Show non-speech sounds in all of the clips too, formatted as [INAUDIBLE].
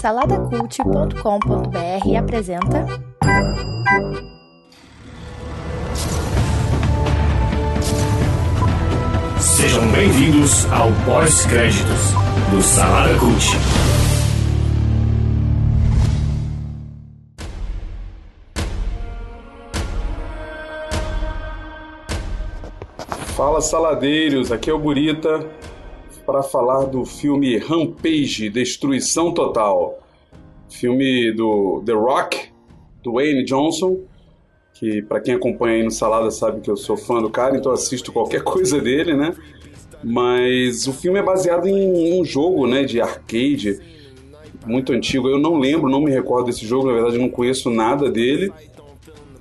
Saladacult.com.br apresenta. Sejam bem-vindos ao pós-créditos do Salada Cult. Fala saladeiros, aqui é o Burita para falar do filme Rampage Destruição Total. Filme do The Rock, do Wayne Johnson, que para quem acompanha aí no Salada sabe que eu sou fã do cara, então assisto qualquer [LAUGHS] coisa dele, né? Mas o filme é baseado em um jogo, né, de arcade muito antigo. Eu não lembro, não me recordo desse jogo, na verdade não conheço nada dele.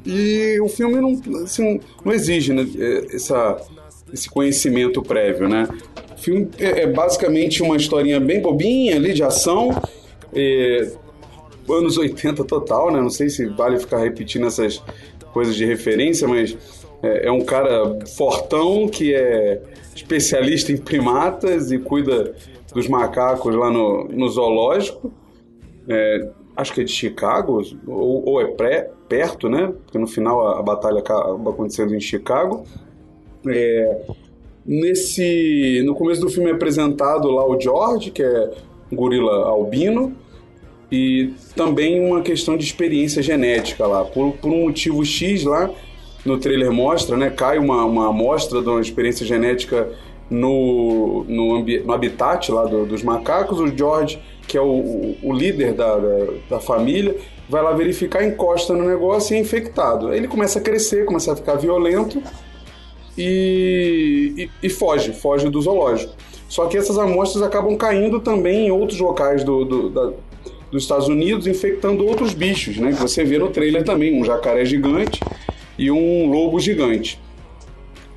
E o filme não, assim, não exige né, essa, esse conhecimento prévio, né? O filme é, é basicamente uma historinha bem bobinha ali de ação, é, anos 80 total, né? Não sei se vale ficar repetindo essas coisas de referência, mas é, é um cara fortão que é especialista em primatas e cuida dos macacos lá no, no zoológico. É, acho que é de Chicago, ou, ou é pré, perto, né? Porque no final a, a batalha acaba acontecendo em Chicago. É, nesse, no começo do filme é apresentado lá o George, que é um gorila albino, e também uma questão de experiência genética lá. Por, por um motivo X lá, no trailer mostra, né? Cai uma, uma amostra de uma experiência genética no, no, no habitat lá do, dos macacos. O George, que é o, o líder da, da, da, família, vai lá verificar, encosta no negócio e é infectado. Ele começa a crescer, começa a ficar violento e, e, e foge, foge do zoológico. Só que essas amostras acabam caindo também em outros locais do, do, da, dos Estados Unidos, infectando outros bichos, né? Que você vê no trailer também, um jacaré gigante e um lobo gigante.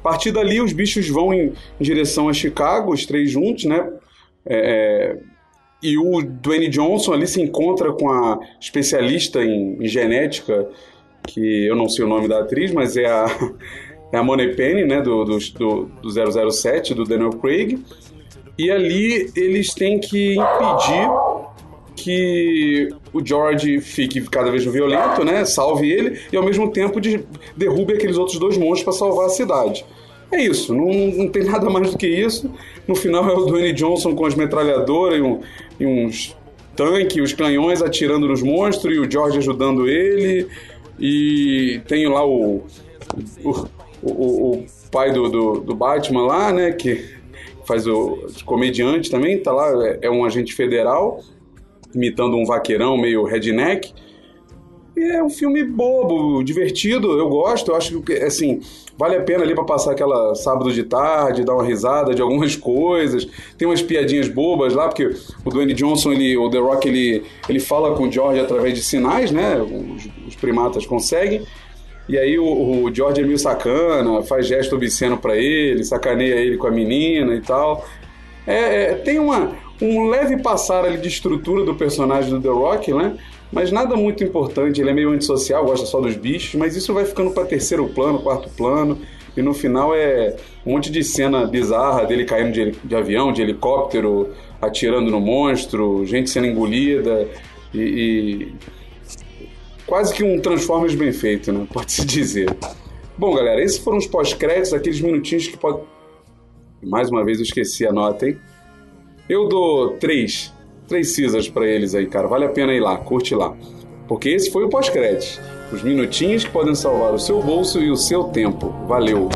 A partir dali, os bichos vão em, em direção a Chicago, os três juntos, né? É, e o Dwayne Johnson ali se encontra com a especialista em, em genética, que eu não sei o nome da atriz, mas é a, é a Money Penny, né, do, do, do 007, do Daniel Craig. E ali eles têm que impedir que o George fique cada vez mais violento, né? Salve ele e ao mesmo tempo de, derrube aqueles outros dois monstros para salvar a cidade. É isso, não, não tem [LAUGHS] nada mais do que isso. No final é o Dwayne Johnson com as metralhadoras e, um, e uns tanques, os canhões atirando nos monstros e o George ajudando ele. E tem lá o, o, o, o pai do, do, do, Batman lá, né? Que faz o comediante também, tá lá, é, é um agente federal imitando um vaqueirão meio redneck. E é um filme bobo, divertido, eu gosto, eu acho que, assim, vale a pena ali para passar aquela sábado de tarde, dar uma risada de algumas [LAUGHS] coisas. Tem umas piadinhas bobas lá, porque o Dwayne Johnson, ele, o The Rock, ele, ele fala com o George através de sinais, né? Os, os primatas conseguem. E aí o, o, George é meio sacana, faz gesto obsceno para ele, sacaneia ele com a menina e tal. É, é, tem uma, um leve passar ali de estrutura do personagem do The Rock, né? Mas nada muito importante, ele é meio antissocial, gosta só dos bichos, mas isso vai ficando para terceiro plano, quarto plano, e no final é um monte de cena bizarra dele caindo de, de avião, de helicóptero, atirando no monstro, gente sendo engolida, e, e quase que um Transformers bem feito, né? Pode-se dizer. Bom, galera, esses foram os pós-créditos, aqueles minutinhos que pode. Mais uma vez eu esqueci a nota, hein? Eu dou três, três Caesars para eles aí, cara. Vale a pena ir lá, curte lá. Porque esse foi o pós-crédito. Os minutinhos que podem salvar o seu bolso e o seu tempo. Valeu!